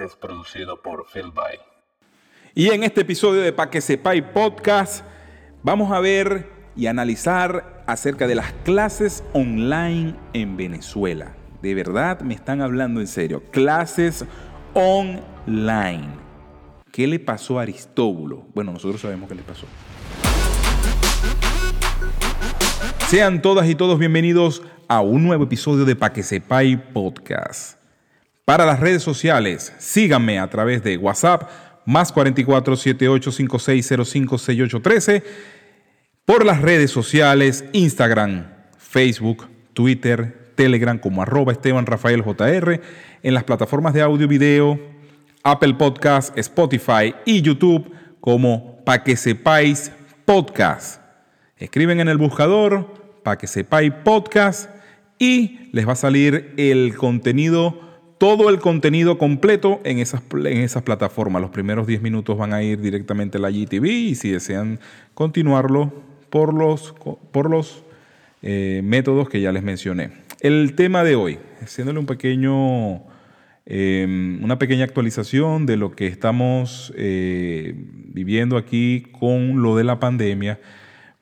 es producido por Phil By. Y en este episodio de Pa' que sepáis podcast, vamos a ver y analizar acerca de las clases online en Venezuela. De verdad me están hablando en serio. Clases online. ¿Qué le pasó a Aristóbulo? Bueno, nosotros sabemos qué le pasó. Sean todas y todos bienvenidos a un nuevo episodio de Pa' que podcast. Para las redes sociales, síganme a través de WhatsApp, más 44 78 5605 6813. Por las redes sociales, Instagram, Facebook, Twitter, Telegram como arroba Esteban en las plataformas de audio y video, Apple Podcast, Spotify y YouTube como Pa' que sepáis podcast. Escriben en el buscador Pa' que sepáis podcast y les va a salir el contenido todo el contenido completo en esas, en esas plataformas. Los primeros 10 minutos van a ir directamente a la GTV y si desean continuarlo por los, por los eh, métodos que ya les mencioné. El tema de hoy, haciéndole un pequeño, em, una pequeña actualización de lo que estamos eh, viviendo aquí con lo de la pandemia.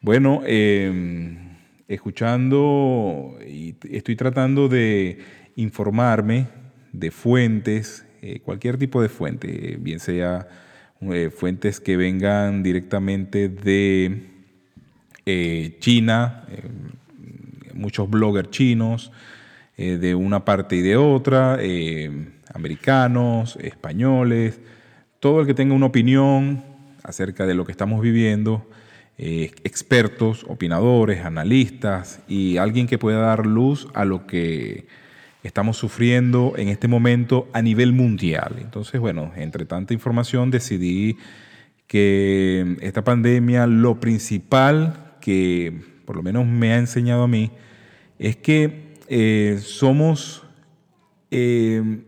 Bueno, em, escuchando y estoy tratando de informarme de fuentes, eh, cualquier tipo de fuente, bien sea eh, fuentes que vengan directamente de eh, China, muchos bloggers chinos, de una parte y de otra, americanos, españoles, todo el que tenga una opinión acerca de lo que estamos viviendo, expertos, opinadores, analistas y alguien que pueda dar luz a lo que estamos sufriendo en este momento a nivel mundial. Entonces, bueno, entre tanta información decidí que esta pandemia, lo principal que por lo menos me ha enseñado a mí, es que eh, somos eh,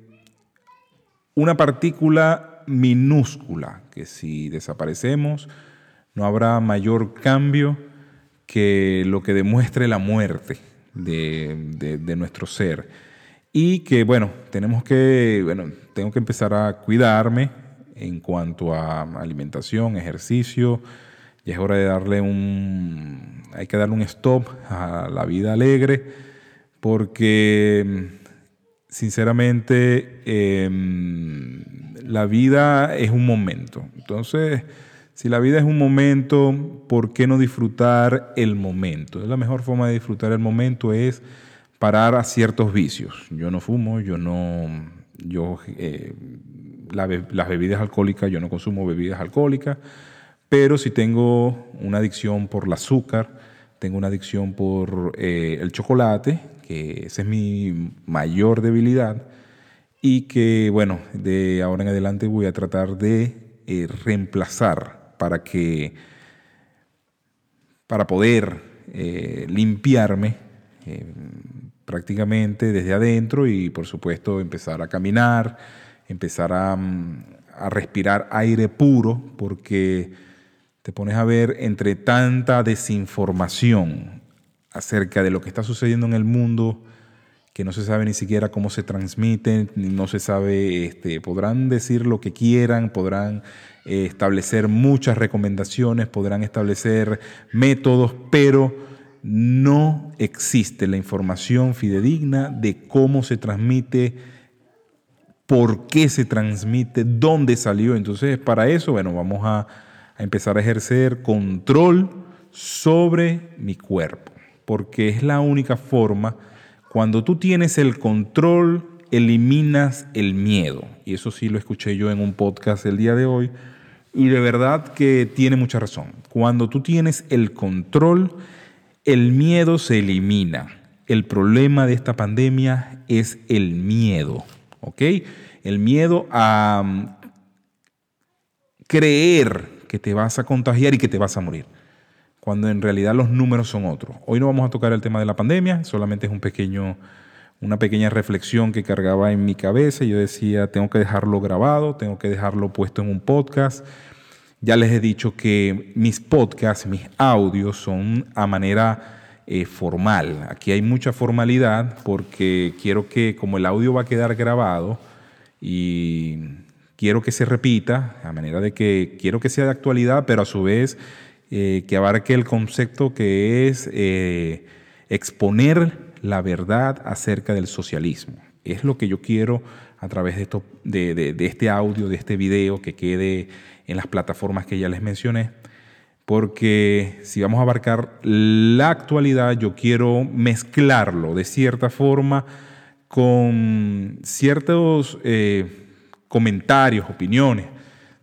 una partícula minúscula, que si desaparecemos no habrá mayor cambio que lo que demuestre la muerte de nuestro ser y que, bueno, tenemos que, bueno, tengo que empezar a cuidarme en cuanto a alimentación, ejercicio. Ya es hora de darle un, hay que darle un stop a la vida alegre, porque sinceramente em, la vida es un momento. Entonces, si la vida es un momento, ¿por qué no disfrutar el momento? La mejor forma de disfrutar el momento es parar a ciertos vicios. Yo no fumo, yo no, yo, eh, las bebidas alcohólicas, yo no consumo bebidas alcohólicas, pero si tengo una adicción por el azúcar, tengo una adicción por eh, el chocolate, que esa es mi mayor debilidad, y que, bueno, de ahora en adelante voy a tratar de eh, reemplazar para que, para poder limpiarme prácticamente desde adentro y por supuesto empezar a caminar, empezar mm, a, respirar aire puro, porque te pones a ver entre tanta desinformación acerca de lo que está sucediendo en el mundo, que no se sabe ni siquiera cómo se transmite, no se sabe, este, podrán decir lo que quieran, podrán eh, establecer muchas recomendaciones, podrán establecer métodos, pero no existe la información fidedigna de cómo se transmite, por qué se transmite, dónde salió. Entonces, para eso, bueno, vamos a, empezar a ejercer control sobre mi cuerpo, porque es la única forma, cuando tú tienes el control, eliminas el miedo. Y eso sí lo escuché yo en un podcast el día de hoy. Y de verdad que tiene mucha razón. Cuando tú tienes el control, el miedo se elimina. El problema de esta pandemia es el miedo, ¿ok? El miedo a mm, creer que te vas a contagiar y que te vas a morir, cuando en realidad los números son otros. Hoy no vamos a tocar el tema de la pandemia, solamente es un pequeño, una pequeña reflexión que cargaba en mi cabeza. Yo decía, tengo que dejarlo grabado, tengo que dejarlo puesto en un podcast ya les he dicho que mis podcasts, mis audios son a manera eh, formal. Aquí hay mucha formalidad porque quiero que como el audio va a quedar grabado y quiero que se repita, a manera de que quiero que sea de actualidad, pero a su vez eh, que abarque el concepto que es eh, exponer la verdad acerca del socialismo. Es lo que yo quiero a través de, esto, de, este audio, de este video, que quede en las plataformas que ya les mencioné, porque si vamos a abarcar la actualidad, yo quiero mezclarlo de cierta forma con ciertos eh, comentarios, opiniones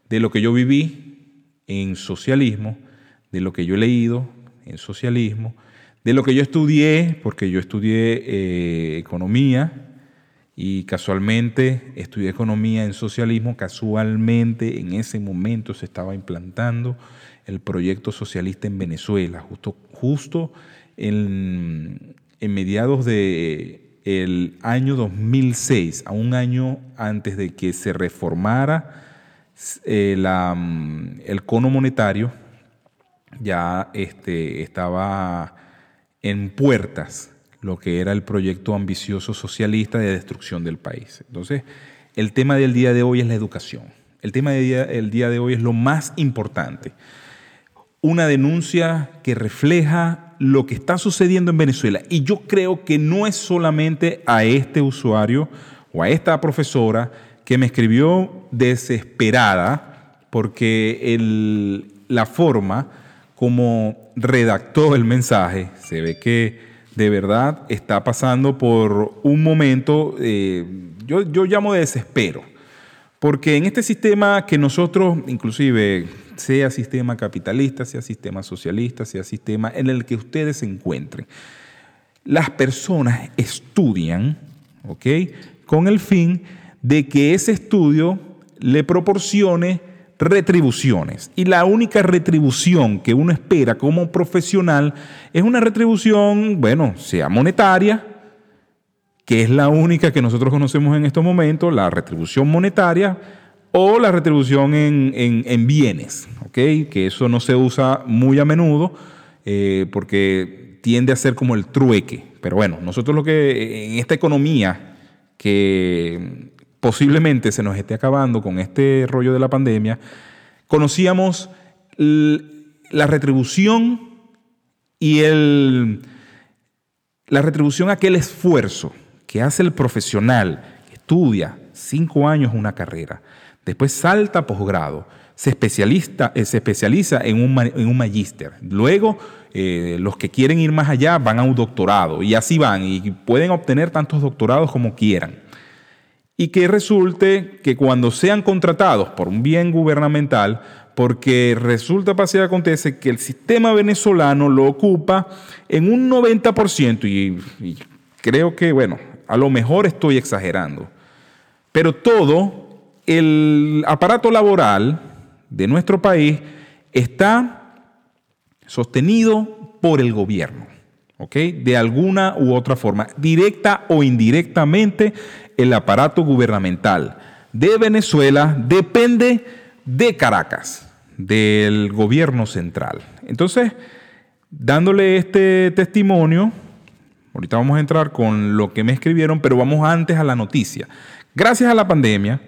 de lo que yo viví en socialismo, de lo que yo he leído en socialismo, de lo que yo estudié, porque yo estudié eh, economía y casualmente estudié economía en socialismo, casualmente en ese momento se estaba implantando el proyecto socialista en Venezuela, justo, justo en, mediados de el año 2006, a un año antes de que se reformara eh, mm, el cono monetario, ya este, estaba en puertas lo que era el proyecto ambicioso socialista de destrucción del país. Entonces, el tema del día de hoy es la educación. El tema del día, el día de hoy es lo más importante. Una denuncia que refleja lo que está sucediendo en Venezuela. Y yo creo que no es solamente a este usuario o a esta profesora que me escribió desesperada porque la forma como redactó el mensaje, se ve que de verdad está pasando por un momento, eh, yo, yo llamo de desespero, porque en este sistema que nosotros, inclusive sea sistema capitalista, sea sistema socialista, sea sistema en el que ustedes se encuentren. Las personas estudian, ¿ok? Con el fin de que ese estudio le proporcione retribuciones. Y la única retribución que uno espera como profesional es una retribución, bueno, sea monetaria, que es la única que nosotros conocemos en estos momentos, la retribución monetaria, o la retribución en, bienes, ¿okay? que eso no se usa muy a menudo eh, porque tiende a ser como el trueque. Pero bueno, nosotros lo que en esta economía que posiblemente se nos esté acabando con este rollo de la pandemia, conocíamos la retribución y el, la retribución a aquel esfuerzo que hace el profesional que estudia cinco años una carrera Después salta a posgrado, se, especialista, eh, se especializa en un, en un magíster. Luego, eh, los que quieren ir más allá van a un doctorado y así van y pueden obtener tantos doctorados como quieran. Y que resulte que cuando sean contratados por un bien gubernamental, porque resulta, pasa acontece que el sistema venezolano lo ocupa en un 90% y, y creo que, bueno, a lo mejor estoy exagerando, pero todo el aparato laboral de nuestro país está sostenido por el gobierno, ¿ok? De alguna u otra forma, directa o indirectamente, el aparato gubernamental de Venezuela depende de Caracas, del gobierno central. Entonces, dándole este testimonio, ahorita vamos a entrar con lo que me escribieron, pero vamos antes a la noticia. Gracias a la pandemia,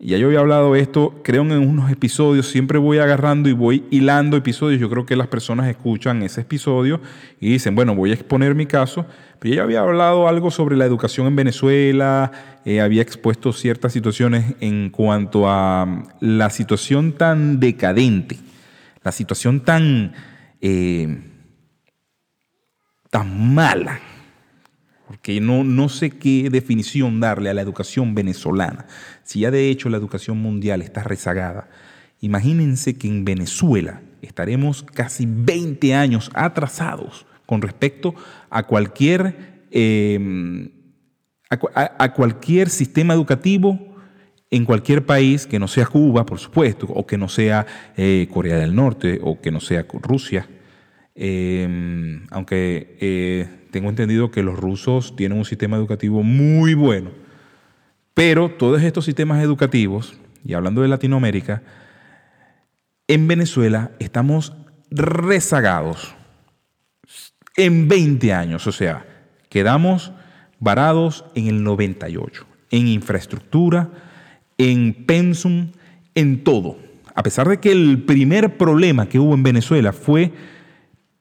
ya yo había hablado esto, creo en unos episodios, siempre voy agarrando y voy hilando episodios. Yo creo que las personas escuchan ese episodio y dicen, bueno, voy a exponer mi caso. Pero ya había hablado algo sobre la educación en Venezuela, eh, había expuesto ciertas situaciones en cuanto a mm, la situación tan decadente, la situación tan, eh, tan mala porque no, no sé qué definición darle a la educación venezolana. Si ya de hecho la educación mundial está rezagada, imagínense que en Venezuela estaremos casi 20 años atrasados con respecto a cualquier, em, a, cualquier sistema educativo en cualquier país que no sea Cuba, por supuesto, o que no sea eh, Corea del Norte, o que no sea Rusia. Em, aunque eh, tengo entendido que los rusos tienen un sistema educativo muy bueno, pero todos estos sistemas educativos, y hablando de Latinoamérica, en Venezuela estamos rezagados en 20 años, o sea, quedamos varados en el 98, en infraestructura, en pensum, en todo. A pesar de que el primer problema que hubo en Venezuela fue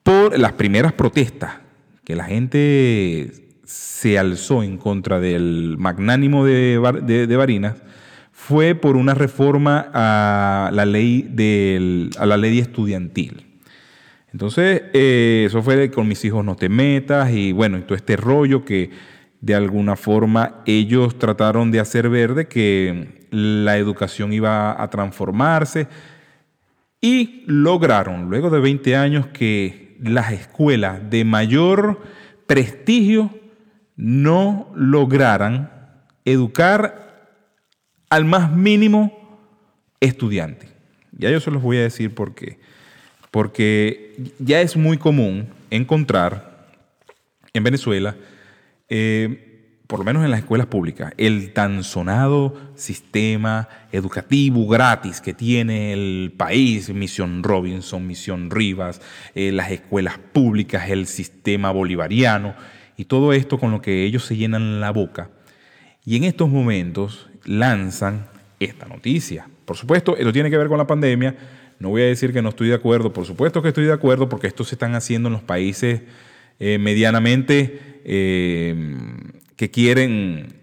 por las primeras protestas, que la gente se alzó en contra del magnánimo de, de, Barinas, fue por una reforma a la ley, la ley estudiantil. Entonces, eh, eso fue con mis hijos no te metas y bueno, todo este rollo que de alguna forma ellos trataron de hacer ver de que la educación iba a transformarse y lograron, luego de 20 años, que las escuelas de mayor prestigio no lograran educar al más mínimo estudiante. Ya yo se los voy a decir por qué porque ya es muy común encontrar en Venezuela, eh, por lo menos en las escuelas públicas, el tan sonado sistema educativo gratis que tiene el país, Misión Robinson, Misión Rivas, eh, las escuelas públicas, el sistema bolivariano, y todo esto con lo que ellos se llenan la boca. Y en estos momentos lanzan esta noticia. Por supuesto, esto tiene que ver con la pandemia, no voy a decir que no estoy de acuerdo, por supuesto que estoy de acuerdo porque esto se están haciendo en los países eh, medianamente eh, que quieren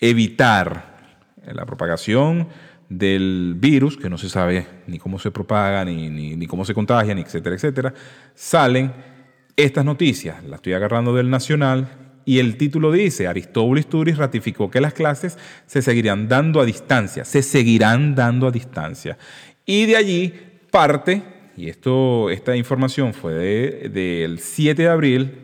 evitar la propagación del virus, que no se sabe ni cómo se propaga, ni, ni, cómo se contagia, ni etcétera, etcétera, salen estas noticias. La estoy agarrando del Nacional y el título dice, Aristóbulo Turis ratificó que las clases se seguirán dando a distancia, se seguirán dando a distancia. Y de allí parte, y esto, esta información fue del 7 de abril,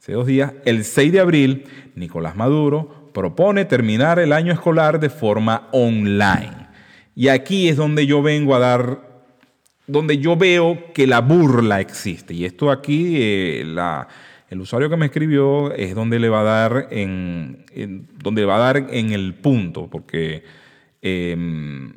hace dos días, el 6 de abril, Nicolás Maduro propone terminar el año escolar de forma online. Y aquí es donde yo vengo a dar, donde yo veo que la burla existe. Y esto aquí, eh, la, el usuario que me escribió es donde le va a dar en, donde va a dar en el punto, porque em,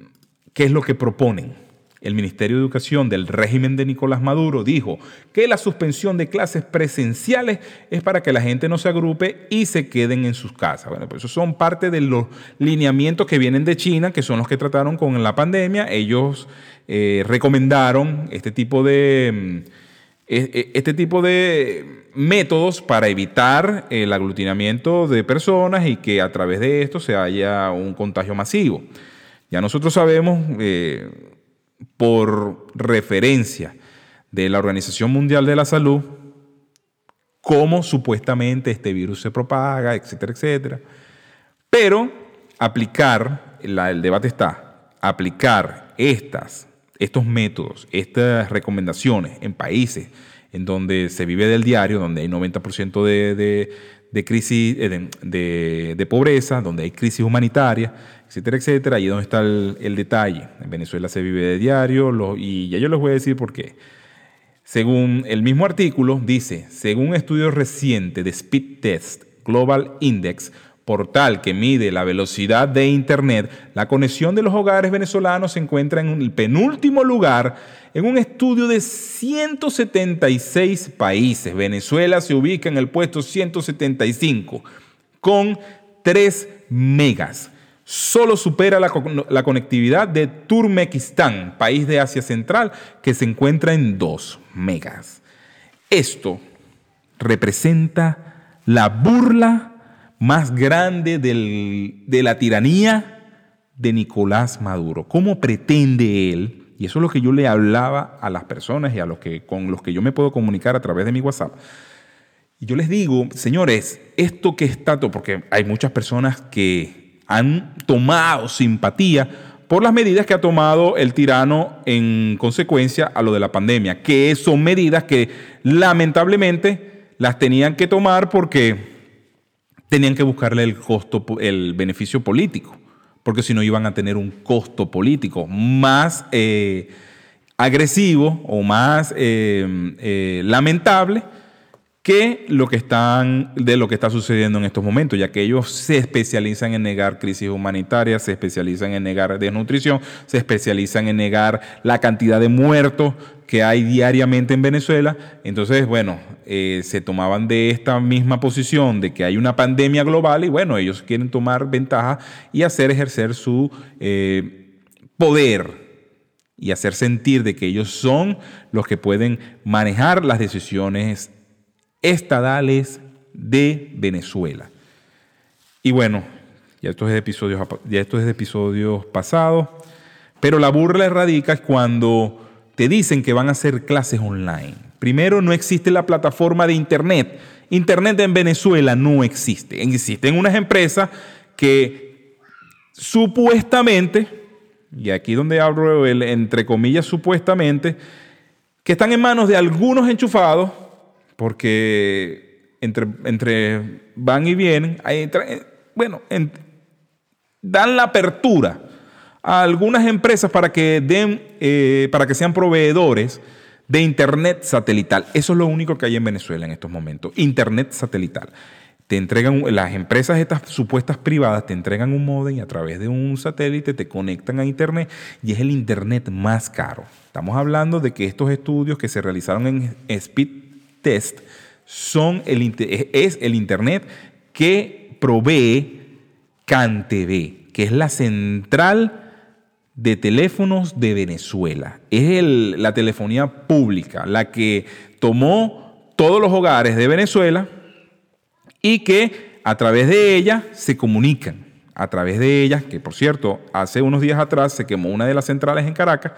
¿qué es lo que proponen? El Ministerio de Educación del régimen de Nicolás Maduro dijo que la suspensión de clases presenciales es para que la gente no se agrupe y se queden en sus casas. Bueno, pues eso son parte de los lineamientos que vienen de China, que son los que trataron con la pandemia. Ellos eh, recomendaron este tipo de mm, e, e, este tipo de métodos para evitar el aglutinamiento de personas y que a través de esto se haya un contagio masivo. Ya nosotros sabemos eh, por referencia de la Organización Mundial de la Salud cómo supuestamente este virus se propaga, etcétera, etcétera. Pero aplicar, el debate está, aplicar estas, estos métodos, estas recomendaciones en países en donde se vive del diario, donde hay 90% de, de, crisis, eh, de, de pobreza, donde hay crisis humanitaria, etcétera, etcétera. Ahí es donde está el, detalle. En Venezuela se vive de diario y ya yo les voy a decir por qué. Según el mismo artículo, dice, según un estudio reciente de Speed Test Global Index, portal que mide la velocidad de Internet, la conexión de los hogares venezolanos se encuentra en el penúltimo lugar en un estudio de 176 países. Venezuela se ubica en el puesto 175 con 3 megas solo supera la, conectividad de Turmequistán, país de Asia Central, que se encuentra en 2 megas. Esto representa la burla más grande de la tiranía de Nicolás Maduro. ¿Cómo pretende él? Y eso es lo que yo le hablaba a las personas y a los que con los que yo me puedo comunicar a través de mi WhatsApp. Y yo les digo, señores, esto que está porque hay muchas personas que han tomado simpatía por las medidas que ha tomado el tirano en consecuencia a lo de la pandemia, que son medidas que lamentablemente las tenían que tomar porque tenían que buscarle el costo, el beneficio político, porque si no iban a tener un costo político más eh, agresivo o más eh, eh, lamentable que lo que están de lo que está sucediendo en estos momentos, ya que ellos se especializan en negar crisis humanitarias, se especializan en negar desnutrición, se especializan en negar la cantidad de muertos que hay diariamente en Venezuela. Entonces, bueno, eh, se tomaban de esta misma posición de que hay una pandemia global y bueno, ellos quieren tomar ventaja y hacer ejercer su eh, poder y hacer sentir de que ellos son los que pueden manejar las decisiones estadales de Venezuela. Y bueno, ya estos es episodios, ya es episodios pasados, pero la burla radica cuando te dicen que van a hacer clases online. Primero, no existe la plataforma de Internet. Internet en Venezuela no existe. Existen unas empresas que supuestamente, y aquí donde hablo el, entre comillas supuestamente, que están en manos de algunos enchufados porque entre, van y vienen, hay, bueno, dan la apertura a algunas empresas para que den, eh, para que sean proveedores de internet satelital. Eso es lo único que hay en Venezuela en estos momentos, internet satelital. Te entregan, las empresas estas supuestas privadas te entregan un modem y a través de un satélite te conectan a internet y es el internet más caro. Estamos hablando de que estos estudios que se realizaron en Speed Test son el, es el Internet que provee CanTV, que es la central de teléfonos de Venezuela. Es la telefonía pública, la que tomó todos los hogares de Venezuela y que a través de ella se comunican. A través de ella, que por cierto, hace unos días atrás se quemó una de las centrales en Caracas,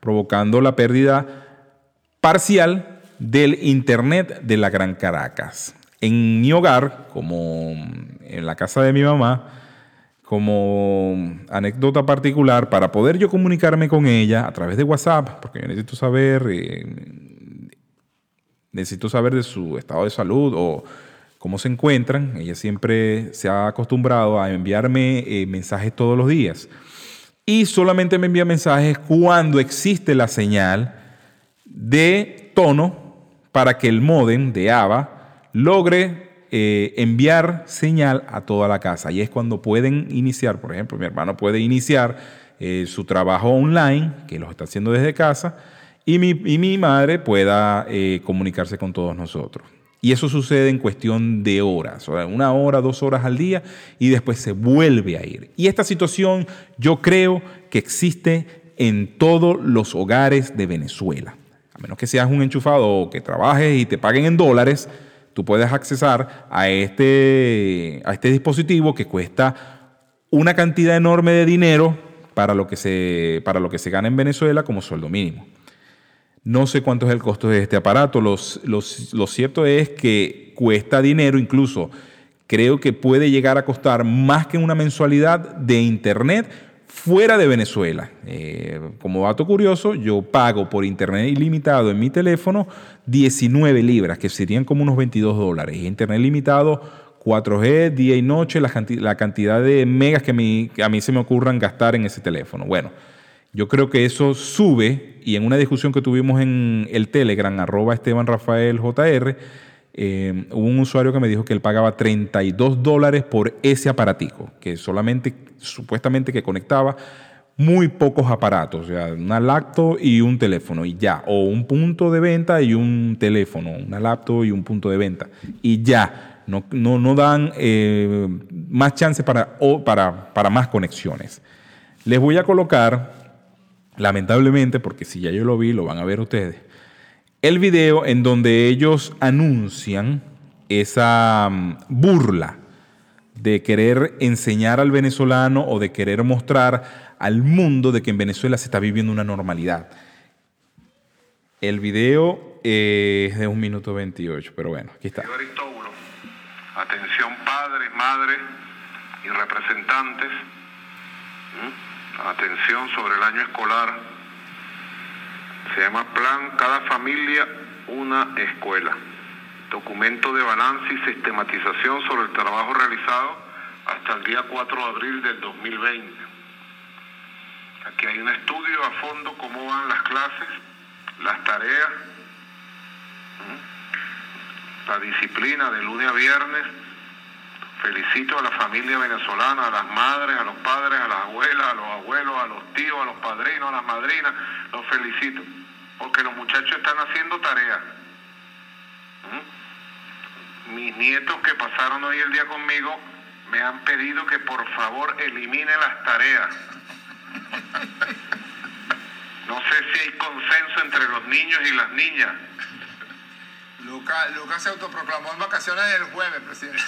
provocando la pérdida parcial del Internet de la Gran Caracas. En mi hogar, como en la casa de mi mamá, como anécdota particular, para poder yo comunicarme con ella a través de WhatsApp, porque yo necesito saber, eh, necesito saber de su estado de salud o cómo se encuentran. Ella siempre se ha acostumbrado a enviarme eh, mensajes todos los días. Y solamente me envía mensajes cuando existe la señal de tono para que el modem de AVA logre eh, enviar señal a toda la casa. Y es cuando pueden iniciar, por ejemplo, mi hermano puede iniciar eh, su trabajo online, que lo está haciendo desde casa, y mi, mi madre pueda eh, comunicarse con todos nosotros. Y eso sucede en cuestión de horas, una hora, dos horas al día, y después se vuelve a ir. Y esta situación yo creo que existe en todos los hogares de Venezuela menos que seas un enchufado o que trabajes y te paguen en dólares, tú puedes accesar a este, a este dispositivo que cuesta una cantidad enorme de dinero para lo que se, para lo que se gana en Venezuela como sueldo mínimo. No sé cuánto es el costo de este aparato, lo cierto es que cuesta dinero, incluso creo que puede llegar a costar más que una mensualidad de Internet fuera de Venezuela. Eh, como dato curioso, yo pago por internet ilimitado en mi teléfono 19 libras, que serían como unos 22 dólares. Internet ilimitado 4G, día y noche, la, cantidad de megas que a, mí, se me ocurran gastar en ese teléfono. Bueno, yo creo que eso sube y en una discusión que tuvimos en el Telegram, arroba Esteban eh, hubo un usuario que me dijo que él pagaba 32 dólares por ese aparatico, que solamente, supuestamente que conectaba muy pocos aparatos, o sea, una laptop y un teléfono y ya, o un punto de venta y un teléfono, una laptop y un punto de venta y ya, no, no, dan eh, más chance para, para, para más conexiones. Les voy a colocar, lamentablemente, porque si ya yo lo vi, lo van a ver ustedes, el video en donde ellos anuncian esa mm, burla de querer enseñar al venezolano o de querer mostrar al mundo de que en Venezuela se está viviendo una normalidad. El video eh, es de un minuto 28, pero bueno, aquí está. Atención padres, madres y representantes. Atención sobre el año escolar se llama Plan Cada Familia una Escuela. Documento de balance y sistematización sobre el trabajo realizado hasta el día 4 de abril del 2020. Aquí hay un estudio a fondo cómo van las clases, las tareas, la disciplina de lunes a viernes. Felicito a la familia venezolana, a las madres, a los padres, a las abuelas, a los abuelos, a los tíos, a los padrinos, a las madrinas. Los felicito, porque los muchachos están haciendo tareas. ¿Mm? Mis nietos que pasaron hoy el día conmigo me han pedido que por favor elimine las tareas. No sé si hay consenso entre los niños y las niñas. Lucas Luca se autoproclamó en vacaciones el jueves, presidente.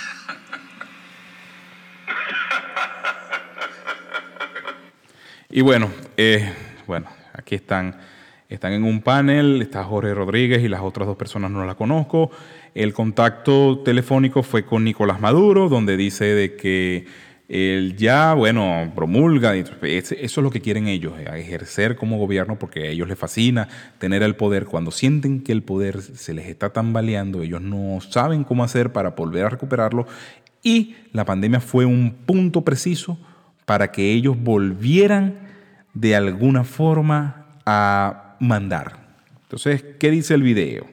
Y bueno, eh, bueno, aquí están, están en un panel, está Jorge Rodríguez y las otras dos personas no las conozco. El contacto telefónico fue con Nicolás Maduro, donde dice de que él ya, bueno, promulga, eso es lo que quieren ellos, eh, ejercer como gobierno porque a ellos les fascina tener el poder. Cuando sienten que el poder se les está tambaleando, ellos no saben cómo hacer para volver a recuperarlo y la pandemia fue un punto preciso para que ellos volvieran de alguna forma a mandar. Entonces, ¿qué dice el video?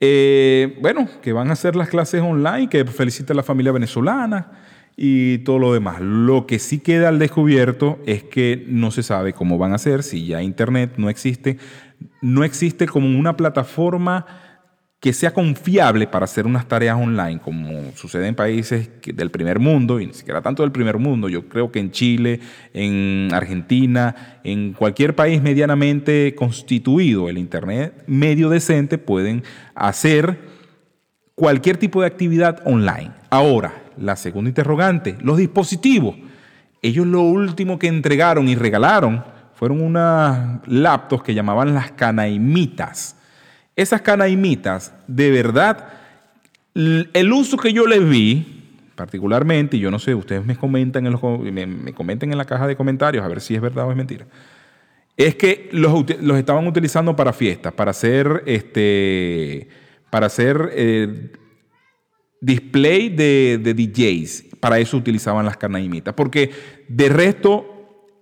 Eh, bueno, que van a hacer las clases online, que felicita a la familia venezolana y todo lo demás. Lo que sí queda al descubierto es que no se sabe cómo van a hacer, si ya Internet no existe, no existe como una plataforma que sea confiable para hacer unas tareas online, como sucede en países del primer mundo, y ni siquiera tanto del primer mundo, yo creo que en Chile, en Argentina, en cualquier país medianamente constituido, el Internet medio decente, pueden hacer cualquier tipo de actividad online. Ahora, la segunda interrogante, los dispositivos. Ellos lo último que entregaron y regalaron fueron unas laptops que llamaban las canaimitas esas canaimitas, de verdad, el uso que yo les vi, particularmente, y yo no sé, ustedes me comentan en, los, me, comenten en la caja de comentarios a ver si es verdad o es mentira, es que los, estaban utilizando para fiestas, para hacer, este, para hacer eh, display de, de, DJs. Para eso utilizaban las canaimitas. Porque de resto,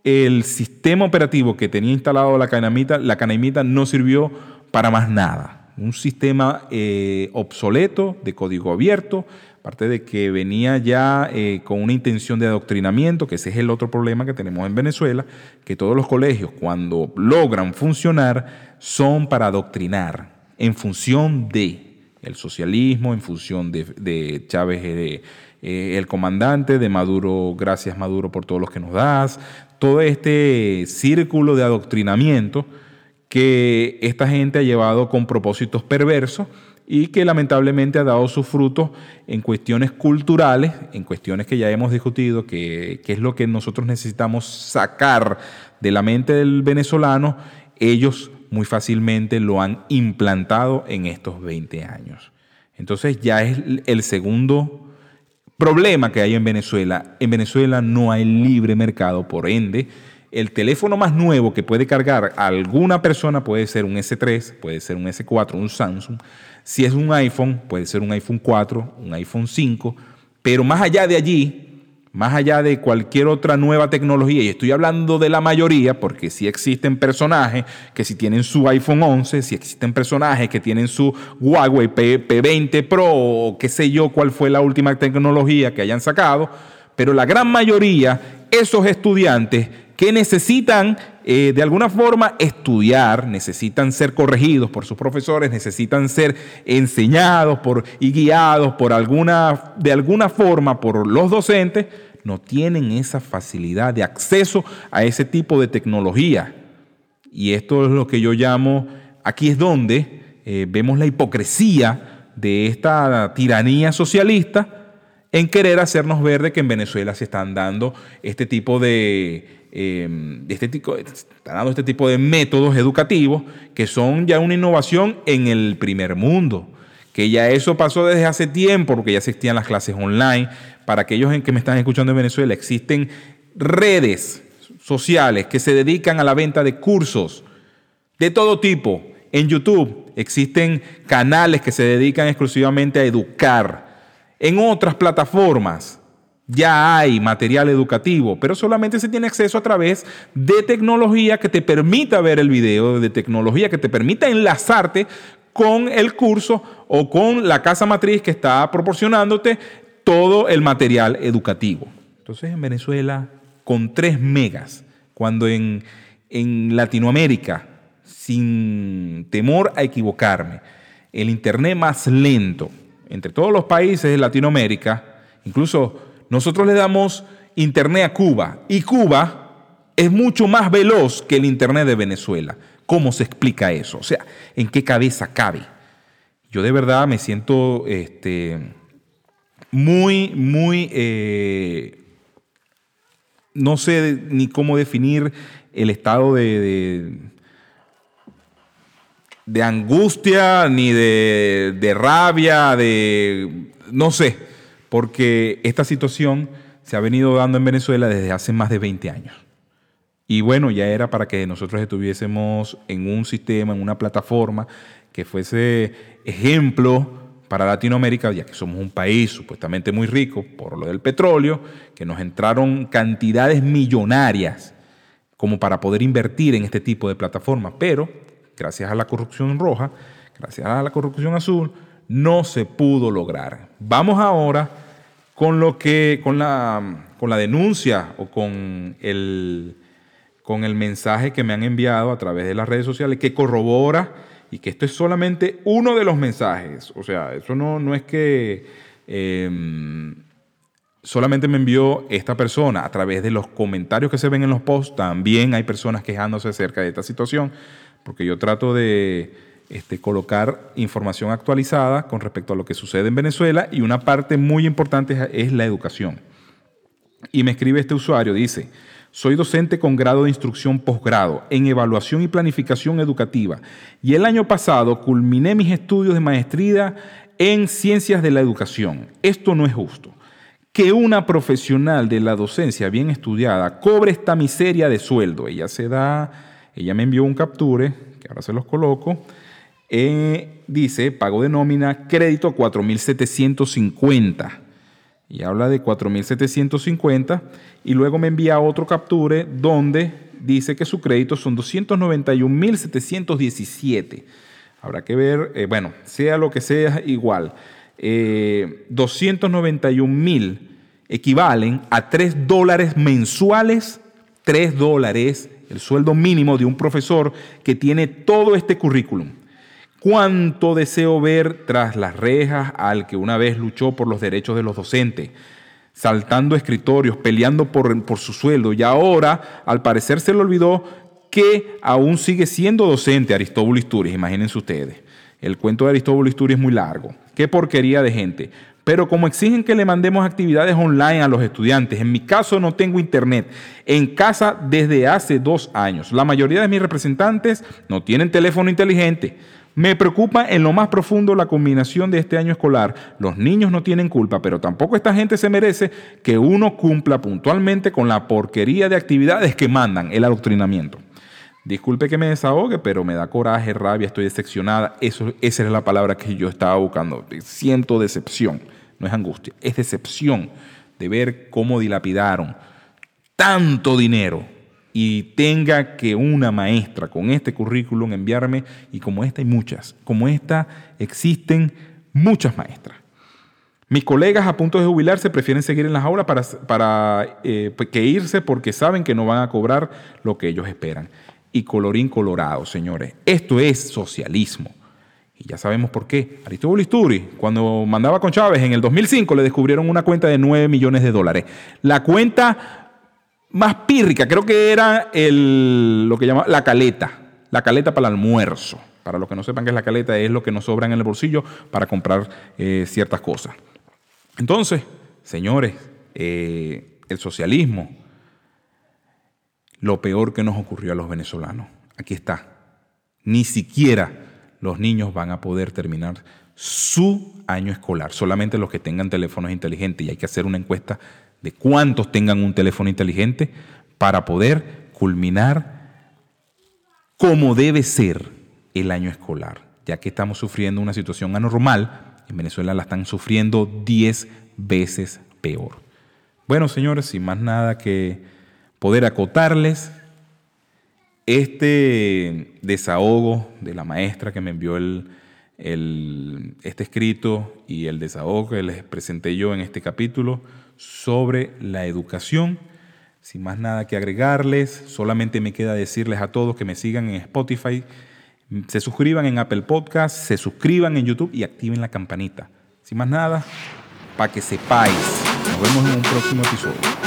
el sistema operativo que tenía instalado la canaimita, la canaimita no sirvió para más nada. Un sistema eh, obsoleto de código abierto, aparte de que venía ya eh, con una intención de adoctrinamiento, que ese es el otro problema que tenemos en Venezuela, que todos los colegios cuando logran funcionar son para adoctrinar en función de el socialismo, en función de, Chávez, eh, el comandante, de Maduro, gracias Maduro por todos los que nos das, todo este círculo de adoctrinamiento que esta gente ha llevado con propósitos perversos y que lamentablemente ha dado sus frutos en cuestiones culturales, en cuestiones que ya hemos discutido, que, es lo que nosotros necesitamos sacar de la mente del venezolano, ellos muy fácilmente lo han implantado en estos 20 años. Entonces ya es el segundo problema que hay en Venezuela. En Venezuela no hay libre mercado, por ende, el teléfono más nuevo que puede cargar alguna persona puede ser un S3, puede ser un S4, un Samsung. Si es un iPhone, puede ser un iPhone 4, un iPhone 5. Pero más allá de allí, más allá de cualquier otra nueva tecnología, y estoy hablando de la mayoría, porque si existen personajes que si tienen su iPhone 11, si existen personajes que tienen su Huawei P, P20 Pro o qué sé yo cuál fue la última tecnología que hayan sacado, pero la gran mayoría, esos estudiantes que necesitan eh, de alguna forma estudiar, necesitan ser corregidos por sus profesores, necesitan ser enseñados por, y guiados por alguna, de alguna forma por los docentes, no tienen esa facilidad de acceso a ese tipo de tecnología. Y esto es lo que yo llamo, aquí es donde eh, vemos la hipocresía de esta tiranía socialista en querer hacernos ver de que en Venezuela se están dando este tipo de eh, este dando este tipo de métodos educativos que son ya una innovación en el primer mundo, que ya eso pasó desde hace tiempo porque ya existían las clases online. Para aquellos en que me están escuchando en Venezuela, existen redes sociales que se dedican a la venta de cursos de todo tipo. En YouTube existen canales que se dedican exclusivamente a educar. En otras plataformas ya hay material educativo, pero solamente se tiene acceso a través de tecnología que te permita ver el video, de tecnología que te permita enlazarte con el curso o con la casa matriz que está proporcionándote todo el material educativo. Entonces en Venezuela, con 3 megas, cuando en, en Latinoamérica, sin temor a equivocarme, el Internet más lento entre todos los países de Latinoamérica, incluso nosotros le damos Internet a Cuba y Cuba es mucho más veloz que el Internet de Venezuela. ¿Cómo se explica eso? O sea, ¿en qué cabeza cabe? Yo de verdad me siento este, muy, muy, eh, no sé ni cómo definir el estado de, de, angustia, ni de, de rabia, de, no sé, porque esta situación se ha venido dando en Venezuela desde hace más de 20 años. Y bueno, ya era para que nosotros estuviésemos en un sistema, en una plataforma que fuese ejemplo para Latinoamérica, ya que somos un país supuestamente muy rico por lo del petróleo, que nos entraron cantidades millonarias como para poder invertir en este tipo de plataformas. Pero gracias a la corrupción roja, gracias a la corrupción azul, no se pudo lograr. Vamos ahora con lo que, con la, con la denuncia o con el, con el mensaje que me han enviado a través de las redes sociales que corrobora y que esto es solamente uno de los mensajes. O sea, eso no, no es que em, solamente me envió esta persona a través de los comentarios que se ven en los posts. También hay personas quejándose acerca de esta situación, porque yo trato de este, colocar información actualizada con respecto a lo que sucede en Venezuela y una parte muy importante es la educación. Y me escribe este usuario, dice, soy docente con grado de instrucción posgrado en evaluación y planificación educativa y el año pasado culminé mis estudios de maestría en ciencias de la educación. Esto no es justo. Que una profesional de la docencia bien estudiada cobre esta miseria de sueldo. Ella se da, ella me envió un capture, que ahora se los coloco. Eh, dice, pago de nómina, crédito 4.750 y habla de 4.750 y luego me envía otro capture donde dice que su crédito son 291.717. Habrá que ver, eh, bueno, sea lo que sea igual. Eh, 291.000 equivalen a 3 dólares mensuales, 3 dólares, el sueldo mínimo de un profesor que tiene todo este currículum. Cuánto deseo ver tras las rejas al que una vez luchó por los derechos de los docentes, saltando escritorios, peleando por, su sueldo, y ahora, al parecer, se le olvidó que aún sigue siendo docente Aristóbulo Isturiz, imagínense ustedes. El cuento de Aristóbulo Isturiz es muy largo. Qué porquería de gente. Pero como exigen que le mandemos actividades online a los estudiantes, en mi caso no tengo internet, en casa desde hace dos años. La mayoría de mis representantes no tienen teléfono inteligente. Me preocupa en lo más profundo la combinación de este año escolar. Los niños no tienen culpa, pero tampoco esta gente se merece que uno cumpla puntualmente con la porquería de actividades que mandan el adoctrinamiento. Disculpe que me desahogue, pero me da coraje, rabia, estoy decepcionada. Esa es la palabra que yo estaba buscando. Siento decepción, no es angustia, es decepción de ver cómo dilapidaron tanto dinero y tenga que una maestra con este currículum enviarme, y como esta hay muchas, como esta existen muchas maestras. Mis colegas a punto de jubilarse prefieren seguir en las aulas para, para eh, que irse porque saben que no van a cobrar lo que ellos esperan. Y colorín colorado, señores. Esto es socialismo. Y ya sabemos por qué. Aristóbulo Isturi, cuando mandaba con Chávez en el 2005, le descubrieron una cuenta de 9 millones de dólares. La cuenta más pírrica, creo que era el, lo que llama la caleta, la caleta para el almuerzo. Para los que no sepan qué es la caleta, es lo que nos sobra en el bolsillo para comprar eh, ciertas cosas. Entonces, señores, eh, el socialismo, lo peor que nos ocurrió a los venezolanos, aquí está. Ni siquiera los niños van a poder terminar su año escolar, solamente los que tengan teléfonos inteligentes y hay que hacer una encuesta de cuántos tengan un teléfono inteligente para poder culminar como debe ser el año escolar, ya que estamos sufriendo una situación anormal, en Venezuela la están sufriendo 10 veces peor. Bueno, señores, sin más nada que poder acotarles, este desahogo de la maestra que me envió el, este escrito y el desahogo que les presenté yo en este capítulo sobre la educación. Sin más nada que agregarles, solamente me queda decirles a todos que me sigan en Spotify, se suscriban en Apple Podcast, se suscriban en YouTube y activen la campanita. Sin más nada, para que sepáis. Nos vemos en un próximo episodio.